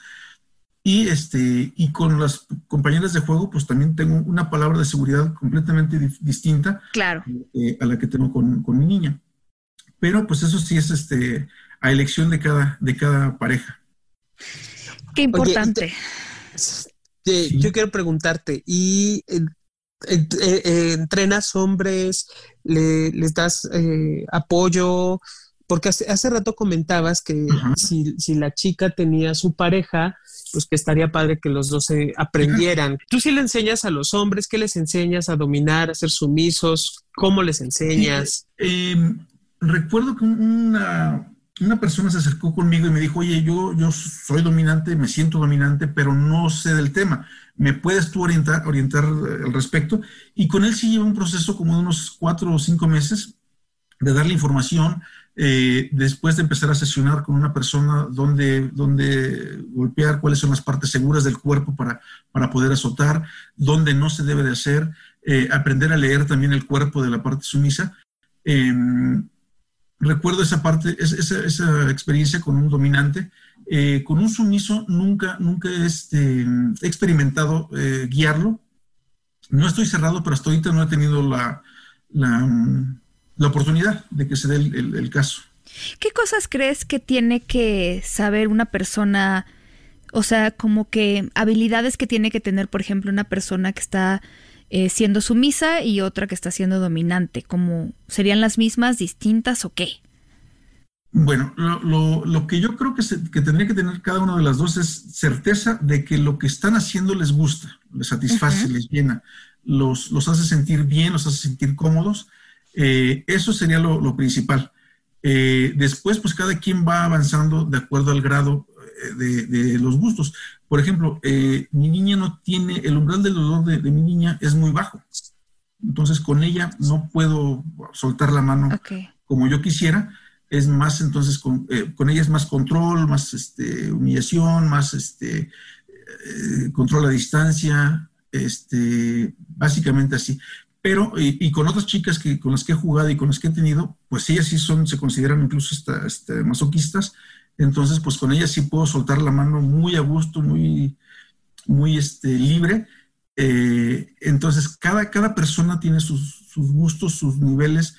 Y, este, y con las compañeras de juego, pues también tengo una palabra de seguridad completamente distinta claro. Eh, a la que tengo con, con, mi niña. Pero pues eso sí es este, a elección de cada, de cada pareja. Qué importante. Yo quiero preguntarte, ¿y eh, entrenas hombres, les das eh, apoyo, porque hace, rato comentabas que si, la chica tenía su pareja, pues que estaría padre que los dos se aprendieran. ¿Tú sí le enseñas a los hombres? ¿Qué les enseñas a dominar, a ser sumisos? ¿Cómo les enseñas? Em, recuerdo que una, una persona se acercó conmigo y me dijo, oye, yo, yo soy dominante, me siento dominante, pero no sé del tema. ¿Me puedes tú orientar, orientar al respecto? Y con él sí lleva un proceso como de unos cuatro o cinco meses de darle información, eh, después de empezar a sesionar con una persona donde, donde golpear, cuáles son las partes seguras del cuerpo para, para poder azotar, dónde no se debe de hacer, eh, aprender a leer también el cuerpo de la parte sumisa. Em, recuerdo esa parte, esa, esa, experiencia con un dominante. Eh, con un sumiso nunca, nunca este, he experimentado eh, guiarlo. No estoy cerrado, pero hasta ahorita no he tenido la, la, la oportunidad de que se dé el, el, caso. ¿Qué cosas crees que tiene que saber una persona? O sea, como que habilidades que tiene que tener, por ejemplo, una persona que está eh, siendo sumisa y otra que está siendo dominante? ¿Cómo serían las mismas, distintas o qué? Bueno, lo, lo, que yo creo que, que, tendría que tener cada una de las dos es certeza de que lo que están haciendo les gusta, les satisface, les llena, los, los, hace sentir bien, los hace sentir cómodos. Eh, eso sería lo, lo principal. Eh, después, pues cada quien va avanzando de acuerdo al grado de, de los gustos. Por ejemplo, eh, mi niña no tiene, el umbral del dolor de, mi niña es muy bajo. Entonces con ella no puedo soltar la mano como yo quisiera. Es más, entonces con, eh, con, ella es más control, más este, humillación, más este, eh, control a distancia, este, básicamente así. Pero, y, con otras chicas que, con las que he jugado y con las que he tenido, pues ellas sí son, se consideran incluso masoquistas entonces, pues con ella sí puedo soltar la mano muy a gusto, muy, muy este, libre. Eh, entonces, cada, cada persona tiene sus, gustos, sus niveles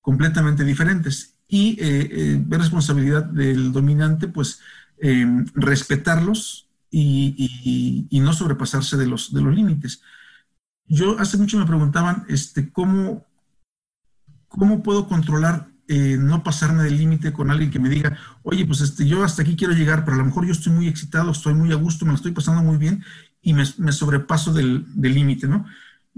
completamente diferentes. Y eh, eh, responsabilidad del dominante, pues em, respetarlos y, no sobrepasarse de los, de los límites. Yo hace mucho me preguntaban este, cómo, cómo puedo controlar eh, no pasarme del límite con alguien que me diga, oye, pues este, yo hasta aquí quiero llegar, pero a lo mejor yo estoy muy excitado, estoy muy a gusto, me lo estoy pasando muy bien y me, sobrepaso del límite, ¿no?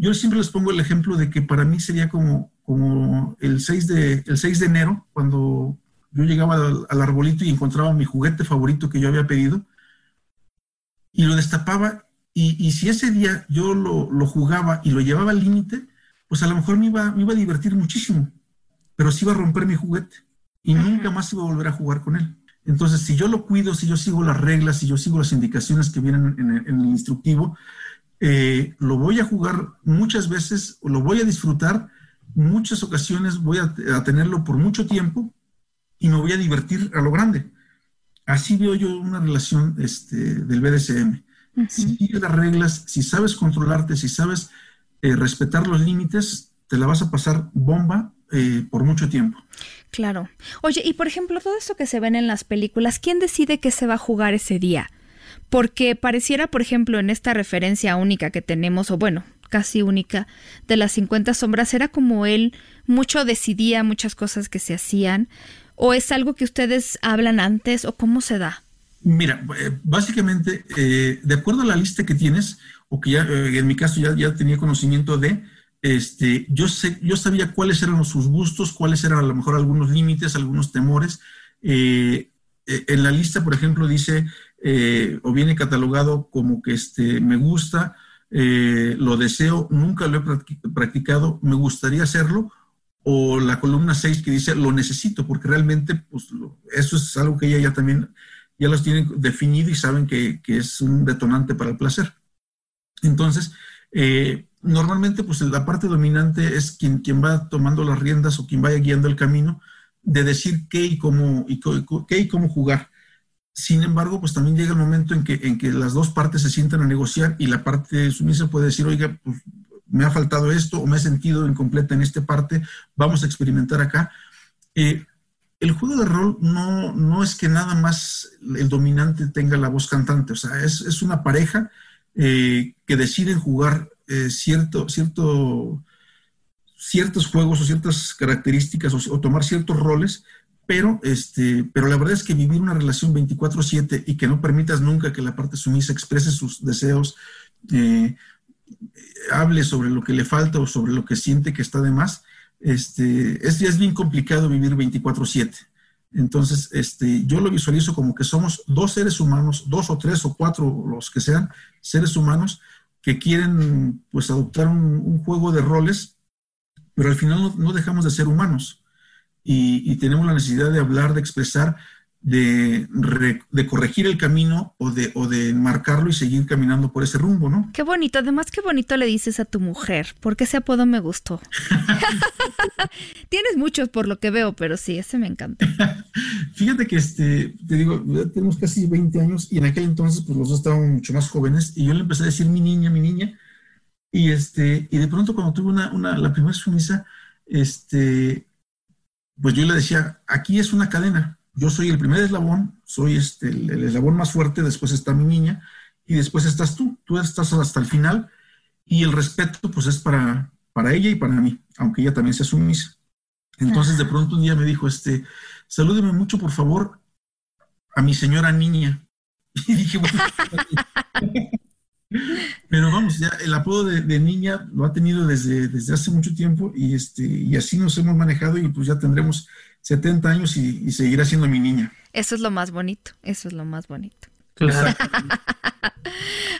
Yo siempre les pongo el ejemplo de que para mí sería como, como el, 6 de, el 6 de enero, cuando yo llegaba al, arbolito y encontraba mi juguete favorito que yo había pedido, y lo destapaba, y, si ese día yo lo, lo, jugaba y lo llevaba al límite, pues a lo mejor me iba, me iba a divertir muchísimo, pero sí iba a romper mi juguete y nunca más iba a volver a jugar con él. Entonces, si yo lo cuido, si yo sigo las reglas, si yo sigo las indicaciones que vienen en, en el instructivo, eh, lo voy a jugar muchas veces, lo voy a disfrutar, muchas ocasiones voy a, tenerlo por mucho tiempo y me voy a divertir a lo grande. Así veo yo una relación este, del BDSM. Si sigues las reglas, si sabes controlarte, si sabes eh, respetar los límites, te la vas a pasar bomba eh, por mucho tiempo. Claro. Oye, y por ejemplo, todo esto que se ven en las películas, ¿quién decide qué se va a jugar ese día? porque pareciera, por ejemplo, en esta referencia única que tenemos, o bueno, casi única, de las 50 sombras, era como él mucho decidía muchas cosas que se hacían, o es algo que ustedes hablan antes, o cómo se da. Mira, eh, básicamente, eh, de acuerdo a la lista que tienes, o que ya eh, en mi caso ya, tenía conocimiento de, este, yo, sé, yo sabía cuáles eran sus gustos, cuáles eran a lo mejor algunos límites, algunos temores. en la lista, por ejemplo, dice eh, o viene catalogado como que este, me gusta, eh, lo deseo, nunca lo he practicado, me gustaría hacerlo, o la columna 6 que dice lo necesito, porque realmente pues, eso es algo que ella ya también, ya los tienen definido y saben que, es un detonante para el placer. Entonces, eh, normalmente pues la parte dominante es quien, quien va tomando las riendas o quien vaya guiando el camino de decir qué y cómo, y qué y cómo jugar. Sin embargo, pues también llega el momento en que, en que las dos partes se sientan a negociar y la parte sumisa puede decir, oiga, pues me ha faltado esto o me he sentido incompleta en esta parte, vamos a experimentar acá. Eh, el juego de rol no, no es que nada más el dominante tenga la voz cantante, o sea, es, una pareja eh, que deciden jugar eh, cierto, cierto, ciertos juegos o ciertas características o tomar ciertos roles pero, este, pero la verdad es que vivir una relación 24/7 y que no permitas nunca que la parte sumisa exprese sus deseos, eh, hable sobre lo que le falta o sobre lo que siente que está de más, este, es, es bien complicado vivir 24/7. Entonces, este, yo lo visualizo como que somos dos seres humanos, dos o tres o cuatro, los que sean, seres humanos que quieren pues adoptar un, juego de roles, pero al final no dejamos de ser humanos y, tenemos la necesidad de hablar, de expresar, de, de, corregir el camino o de, o de marcarlo y seguir caminando por ese rumbo, ¿no? Qué bonito, además qué bonito le dices a tu mujer, porque ese apodo me gustó. Tienes muchos por lo que veo, pero sí, ese me encanta. Fíjate que, este, te digo, tenemos casi 20 años y en aquel entonces pues los dos estábamos mucho más jóvenes y yo le empecé a decir mi niña, mi niña, y, este, y de pronto cuando tuve una, una la primera sumisa, este, pues yo le decía, aquí es una cadena, yo soy el primer eslabón, soy este, el, eslabón más fuerte, después está mi niña y después estás tú, tú estás hasta el final y el respeto pues es para, para ella y para mí, aunque ella también sea sumisa. Entonces de pronto un día me dijo, este, salúdeme mucho por favor a mi señora niña. Y dije, bueno, Pero vamos, ya el apodo de, niña lo ha tenido desde, desde hace mucho tiempo y, este, y así nos hemos manejado y pues ya tendremos 70 años y, seguirá siendo mi niña. Eso es lo más bonito, eso es lo más bonito.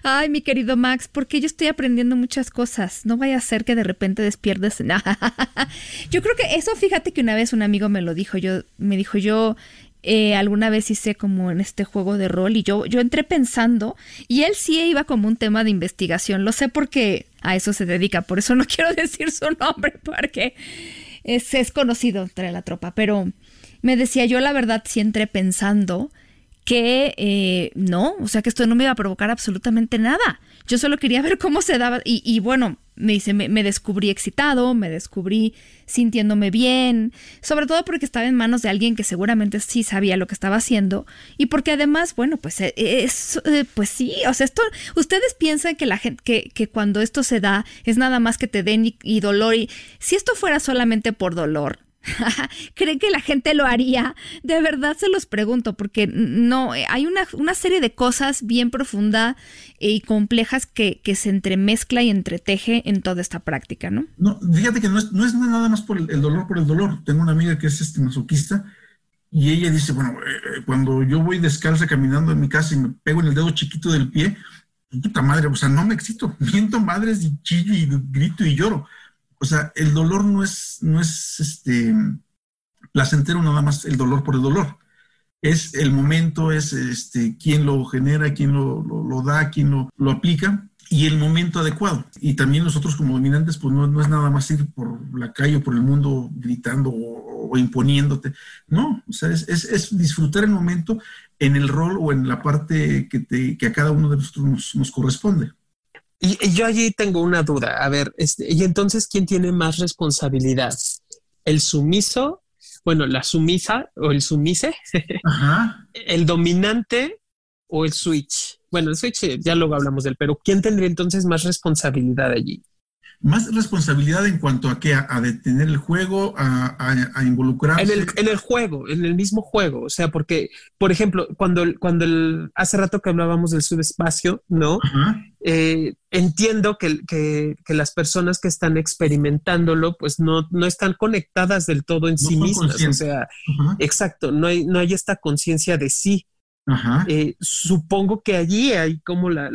Ay, mi querido Max, porque yo estoy aprendiendo muchas cosas. No vaya a ser que de repente despierdes. yo creo que eso, fíjate que una vez un amigo me lo dijo. Yo me dijo, yo eh, alguna vez hice como en este juego de rol y yo, yo entré pensando y él sí iba como un tema de investigación. Lo sé porque a eso se dedica, por eso no quiero decir su nombre porque es, es conocido entre la tropa, pero me decía yo la verdad entré pensando que eh, no, o sea que esto no me iba a provocar absolutamente nada. Yo solo quería ver cómo se daba y, y bueno, me dice, me, descubrí excitado, me descubrí sintiéndome bien, sobre todo porque estaba en manos de alguien que seguramente sí sabía lo que estaba haciendo y porque además, bueno, pues eh, es, eh, pues sí, o sea, esto, ustedes piensan que la gente, que, que cuando esto se da es nada más que te den y, dolor y si esto fuera solamente por dolor, ¿Cree que la gente lo haría? De verdad se los pregunto, porque no, eh, hay una, una serie de cosas bien profundas y complejas que, que, se entremezcla y entreteje en toda esta práctica, ¿no? No, fíjate que no es, no es nada más por el, dolor por el dolor. Tengo una amiga que es este masoquista y ella dice, bueno, eh, cuando yo voy descalza caminando en mi casa y me pego en el dedo chiquito del pie, puta madre, o sea, no me excito, miento madres y chillo y grito y lloro o sea, el dolor no es, no es este, placentero nada más el dolor por el dolor. Es el momento, es este, quién lo genera, quién lo, da, quién lo, lo, aplica y el momento adecuado. Y también nosotros como dominantes, pues no, no es nada más ir por la calle o por el mundo gritando o, imponiéndote. No, o sea, es, es, disfrutar el momento en el rol o en la parte que, te, que a cada uno de nosotros nos, nos corresponde. Y, yo allí tengo una duda. A ver, este, ¿y entonces quién tiene más responsabilidad? ¿El sumiso? Bueno, la sumisa o el sumise, el dominante o el switch. Bueno, el switch ya luego hablamos del, pero ¿quién tendría entonces más responsabilidad allí? Más responsabilidad en cuanto a qué, a, detener el juego, a, a, involucrarse. En el, en el, juego, en el mismo juego. O sea, porque, por ejemplo, cuando, cuando el, hace rato que hablábamos del subespacio, ¿no? Eh, entiendo que, que, que, las personas que están experimentándolo, pues no, no están conectadas del todo en sí mismas. O sea, exacto, no hay, no hay esta conciencia de sí. Eh, supongo que allí hay como la,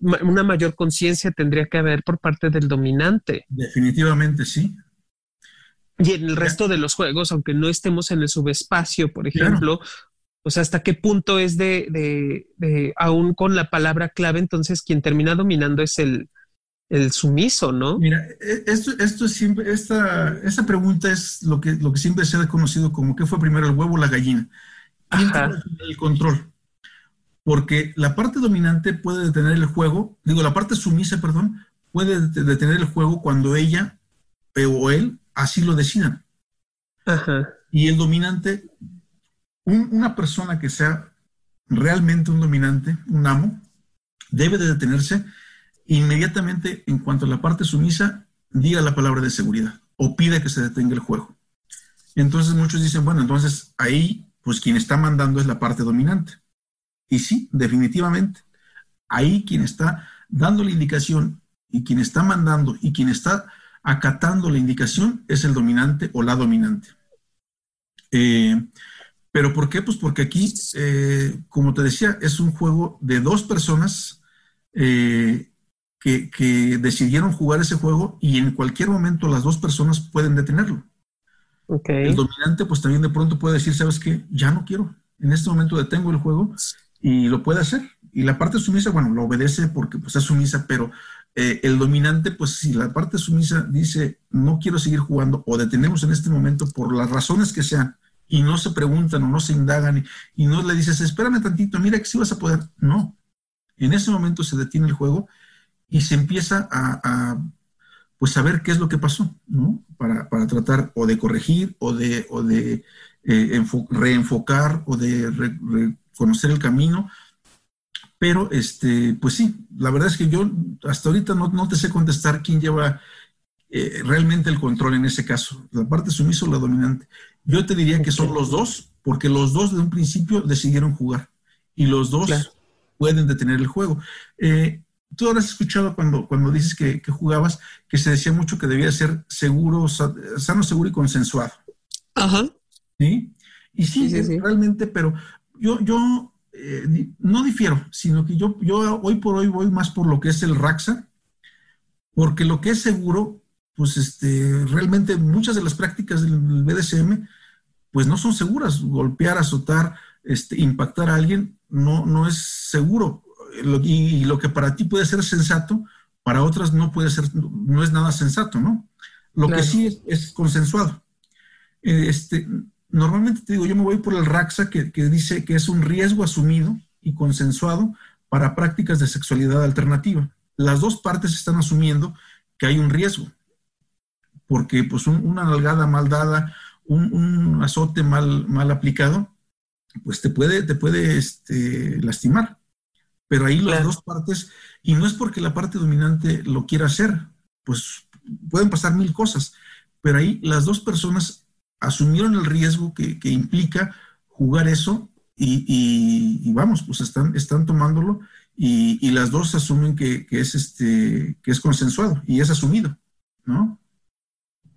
una mayor conciencia tendría que haber por parte del dominante. Definitivamente sí. Y en el resto de los juegos, aunque no estemos en el subespacio, por ejemplo, o sea, hasta qué punto es de, de, aún con la palabra clave, entonces quien termina dominando es el, el sumiso, ¿no? Mira, e, esto, esto es siempre, esta, esta pregunta es lo que, lo que siempre se ha conocido como ¿qué fue primero el huevo o la gallina? ¿Quién el control? Porque la parte dominante puede detener el juego, digo, la parte sumisa, perdón, puede detener el juego cuando ella o él así lo decidan. Y el dominante, una persona que sea realmente un dominante, un amo, debe de detenerse inmediatamente en cuanto a la parte sumisa diga la palabra de seguridad o pide que se detenga el juego. Entonces muchos dicen, bueno, entonces ahí, pues quien está mandando es la parte dominante. Y sí, definitivamente, ahí quien está dando la indicación y quien está mandando y quien está acatando la indicación es el dominante o la dominante. Eh, ¿Pero por qué? Pues porque aquí, eh, como te decía, es un juego de dos personas eh, que, que, decidieron jugar ese juego y en cualquier momento las dos personas pueden detenerlo. El dominante pues también de pronto puede decir, ¿sabes qué? Ya no quiero. En este momento detengo el juego y lo puede hacer. Y la parte sumisa, bueno, lo obedece porque pues, es sumisa, pero eh, el dominante, pues si la parte sumisa dice, no quiero seguir jugando o detenemos en este momento por las razones que sean, y no se preguntan o no se indagan y, no le dices, espérame tantito, mira que si vas a poder. No. En ese momento se detiene el juego y se empieza a, pues saber qué es lo que pasó, ¿no? Para, para tratar o de corregir o de, o de eh, reenfocar o de conocer el camino. Pero, este, pues sí, la verdad es que yo hasta ahorita no, no te sé contestar quién lleva eh, realmente el control en ese caso, la parte sumisa o la dominante. Yo te diría que son los dos, porque los dos de un principio decidieron jugar y los dos pueden detener el juego. Eh, tú habrás escuchado cuando, cuando dices que, jugabas que se decía mucho que debía ser seguro, sano, seguro y consensuado. Ajá. ¿Sí? Y sí, realmente, pero yo, yo eh, no difiero, sino que yo, yo hoy por hoy voy más por lo que es el Raxa, porque lo que es seguro, pues este, realmente muchas de las prácticas del BDSM, pues no son seguras. Golpear, azotar, este, impactar a alguien, no, no es seguro. y, lo que para ti puede ser sensato, para otras no puede ser, no es nada sensato, ¿no? Lo que sí es, consensuado. Este, normalmente te digo, yo me voy por el RAXA que, dice que es un riesgo asumido y consensuado para prácticas de sexualidad alternativa. Las dos partes están asumiendo que hay un riesgo, porque pues una nalgada mal dada, un, azote mal, mal aplicado, pues te puede, te puede este, lastimar. Pero ahí las dos partes, y no es porque la parte dominante lo quiera hacer, pues pueden pasar mil cosas, pero ahí las dos personas asumieron el riesgo que, implica jugar eso y, vamos, pues están, están tomándolo y, las dos asumen que, es este, que es consensuado y es asumido, ¿no?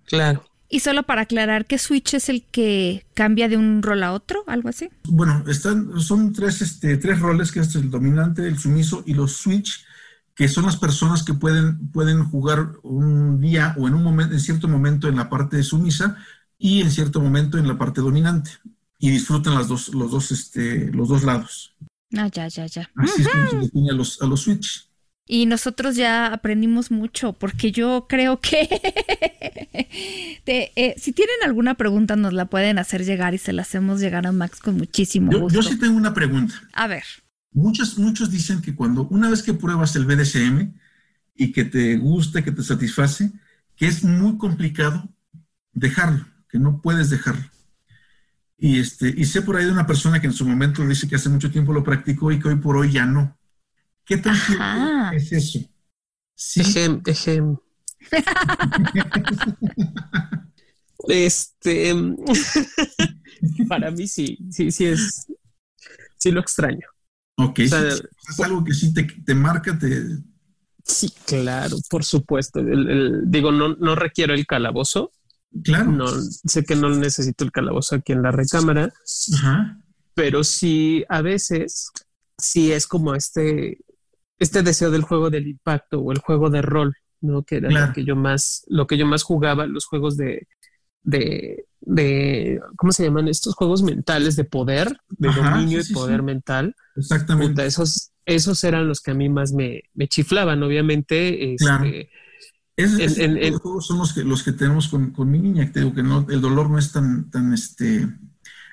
Claro. Y solo para aclarar, ¿qué switch es el que cambia de un rol a otro? ¿Algo así? Bueno, están, son tres, este, tres roles, que es el dominante, el sumiso y los switch, que son las personas que pueden, pueden jugar un día o en un momento, en cierto momento en la parte sumisa y en cierto momento en la parte dominante. Y disfrutan las dos, los dos, este, los dos lados. Ah, ya, ya, ya. Así es como se define a los, a los switch. Y nosotros ya aprendimos mucho, porque yo creo que eh, si tienen alguna pregunta nos la pueden hacer llegar y se la hacemos llegar a Max con muchísimo gusto. Yo sí tengo una pregunta. A ver. Muchos, muchos dicen que cuando una vez que pruebas el BDSM y que te gusta, que te satisface, que es muy complicado dejarlo, que no puedes dejarlo. Y, este, y sé por ahí de una persona que en su momento dice que hace mucho tiempo lo practicó y que hoy por hoy ya no. ¿Qué tan cierto es eso? Sí. este, para mí sí, sí, sí es, sí lo extraño. Ok, es algo que sí te, te marca, te... Sí, claro, por supuesto. digo, no, no requiero el calabozo. Claro. No, sé que no necesito el calabozo aquí en la recámara, Ajá. pero sí, a veces, sí es como este, este deseo del juego del impacto o el juego de rol, ¿no? Que era lo que yo más, lo que yo más jugaba, los juegos de, de, de ¿cómo se llaman? Estos juegos mentales de poder, de dominio y poder mental. Exactamente. esos, esos eran los que a mí más me, me chiflaban, obviamente. Este, Es, juegos son los que, los que tenemos con, con mi niña, te digo que no, el dolor no es tan, tan este,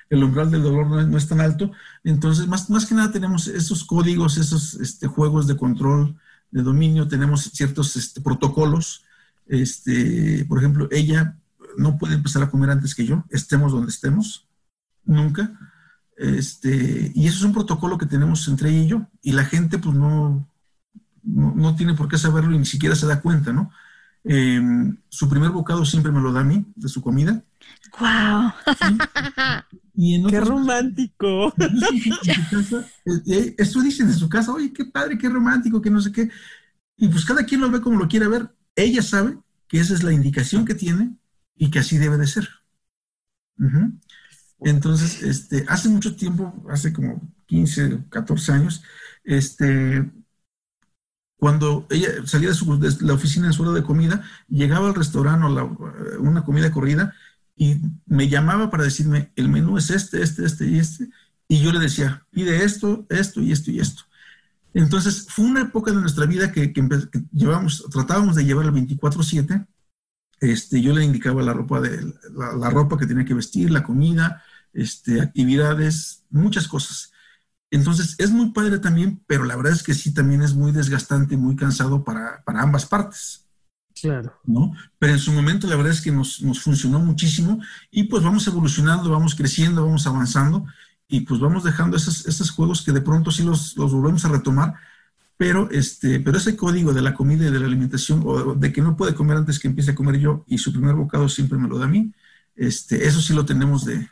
el umbral del dolor no es, tan alto. Entonces, más, más que nada tenemos esos códigos, esos este, juegos de control, de dominio, tenemos ciertos este, protocolos. Este, por ejemplo, ella no puede empezar a comer antes que yo, estemos donde estemos, nunca. Este, y eso es un protocolo que tenemos entre ella y yo. Y la gente, pues, no, no, tiene por qué saberlo y ni siquiera se da cuenta, ¿no? Em, su primer bocado siempre me lo da a mí, de su comida. ¡Wow! ¡Qué romántico! Eh, eh, esto dicen en su casa, oye, qué padre, qué romántico, que no sé qué. Y pues cada quien lo ve como lo quiere ver. Ella sabe que esa es la indicación que tiene y que así debe de ser. Entonces, este, hace mucho tiempo, hace como 15, 14 años, este, cuando ella salía de, su, de, la oficina en su hora de comida, llegaba al restaurante o la, una comida corrida y me llamaba para decirme, el menú es este, este, este y este, y yo le decía, pide esto, esto y esto y esto. Entonces, fue una época de nuestra vida que, que, llevamos, tratábamos de llevar el 24/7. Este, yo le indicaba la ropa, de, la, ropa que tenía que vestir, la comida, este, actividades, muchas cosas. Entonces, es muy padre también, pero la verdad es que sí, también es muy desgastante, muy cansado para, para ambas partes. Claro. ¿no? Pero en su momento la verdad es que nos, funcionó muchísimo y pues vamos evolucionando, vamos creciendo, vamos avanzando y pues vamos dejando esos, esos juegos que de pronto sí los, los, volvemos a retomar, pero, este, pero ese código de la comida y de la alimentación o de que no puede comer antes que empiece a comer yo y su primer bocado siempre me lo da a mí, este, eso sí lo tenemos de,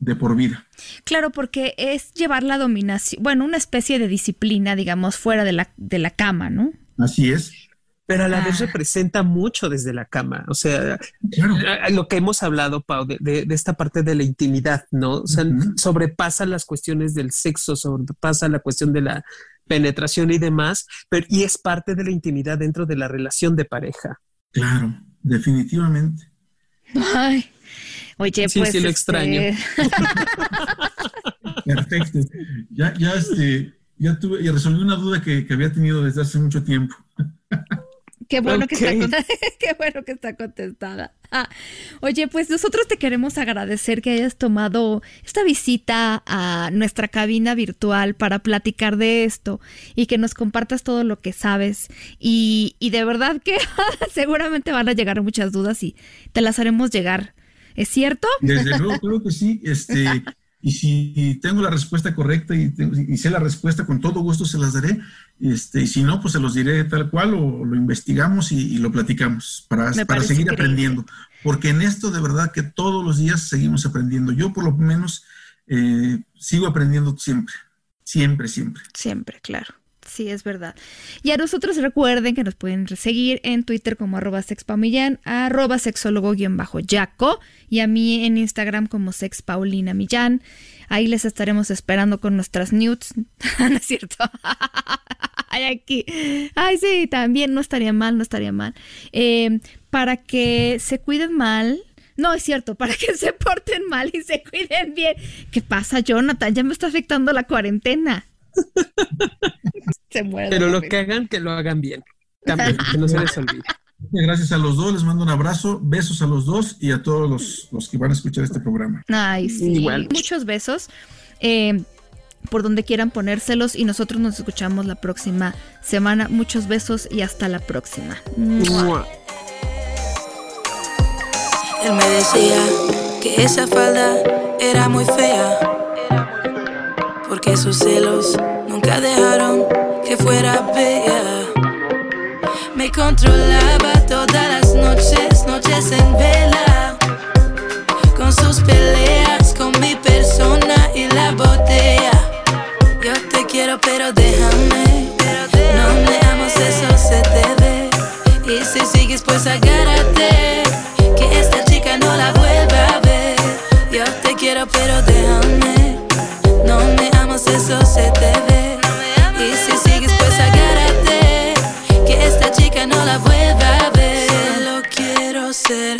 de por vida. Claro, porque es llevar la dominación, bueno, una especie de disciplina, digamos, fuera de la, de la cama, ¿no? Así es pero a la vez ah. representa mucho desde la cama. O sea, lo que hemos hablado, Pau, de, esta parte de la intimidad, ¿no? O sea, sobrepasa las cuestiones del sexo, sobrepasa la cuestión de la penetración y demás, pero y es parte de la intimidad dentro de la relación de pareja. Claro, definitivamente. Ay, oye, pues. Sí, lo extraño. Este Perfecto. Ya, ya, este, ya tuve, y resolví una duda que, que había tenido desde hace mucho tiempo. Qué bueno, que está, qué bueno que está contestada. Ah, oye, pues nosotros te queremos agradecer que hayas tomado esta visita a nuestra cabina virtual para platicar de esto y que nos compartas todo lo que sabes. Y, y de verdad que seguramente van a llegar muchas dudas y te las haremos llegar. ¿Es cierto? Desde luego, creo que sí. Este, y si tengo la respuesta correcta y, sé la respuesta, con todo gusto se las daré. Este, y si no, pues se los diré tal cual o lo investigamos y, lo platicamos para, para seguir aprendiendo. porque en esto de verdad que todos los días seguimos aprendiendo. Yo por lo menos eh, sigo aprendiendo siempre, siempre, siempre. Siempre, claro. Sí, es verdad. Y a nosotros recuerden que nos pueden seguir en Twitter como arroba sexpaumillán, arroba sexólogo-yaco y a mí en Instagram como sexpaulinamillán. Ahí les estaremos esperando con nuestras nudes. ¿No es cierto? Ay, aquí. Ay, sí, también no estaría mal, no estaría mal. Eh, para que se cuiden mal, no, es cierto, para que se porten mal y se cuiden bien. ¿Qué pasa, Jonathan? Ya me está afectando la cuarentena. se Pero lo que hagan, que lo hagan bien. También, que no se les olvide. Gracias a los dos, les mando un abrazo, besos a los dos y a todos los, que van a escuchar este programa. Ay, sí. Igual. Muchos besos. Eh, por donde quieran ponérselos y nosotros nos escuchamos la próxima semana. Muchos besos y hasta la próxima. Él me decía que esa falda era muy fea, porque sus celos nunca dejaron que fuera bella. Me controlaba todas las noches, noches en vela. Con sus peleas, con mi persona y la botella. Yo te quiero, pero déjame. No neamos eso, se te ve. Y si sigues, pues agárrate. Que esta chica no la vuelva a ver. Yo te quiero, pero déjame. No neamos eso, se te ve. que no la vuelva a ver. Solo quiero ser